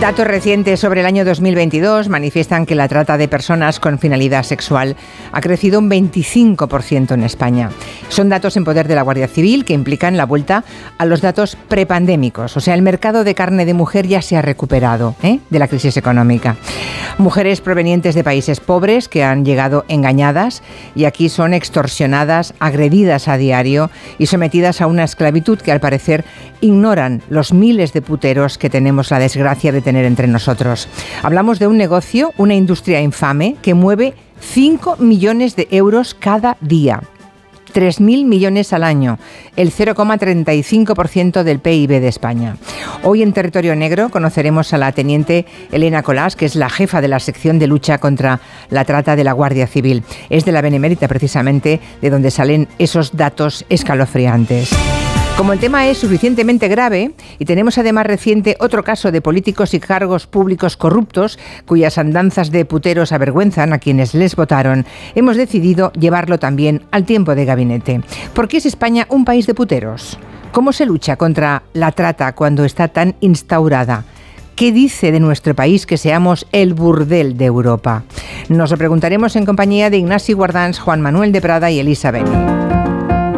Datos recientes sobre el año 2022 manifiestan que la trata de personas con finalidad sexual ha crecido un 25% en España. Son datos en poder de la Guardia Civil que implican la vuelta a los datos prepandémicos, o sea, el mercado de carne de mujer ya se ha recuperado ¿eh? de la crisis económica. Mujeres provenientes de países pobres que han llegado engañadas y aquí son extorsionadas, agredidas a diario y sometidas a una esclavitud que al parecer ignoran los miles de puteros que tenemos la desgracia de tener entre nosotros. Hablamos de un negocio, una industria infame que mueve 5 millones de euros cada día. 3.000 millones al año, el 0,35% del PIB de España. Hoy en Territorio Negro conoceremos a la teniente Elena Colás, que es la jefa de la sección de lucha contra la trata de la Guardia Civil. Es de la Benemérita precisamente de donde salen esos datos escalofriantes. Como el tema es suficientemente grave y tenemos además reciente otro caso de políticos y cargos públicos corruptos cuyas andanzas de puteros avergüenzan a quienes les votaron, hemos decidido llevarlo también al tiempo de gabinete. ¿Por qué es España un país de puteros? ¿Cómo se lucha contra la trata cuando está tan instaurada? ¿Qué dice de nuestro país que seamos el burdel de Europa? Nos lo preguntaremos en compañía de Ignacio Guardans, Juan Manuel de Prada y Elisa Beni.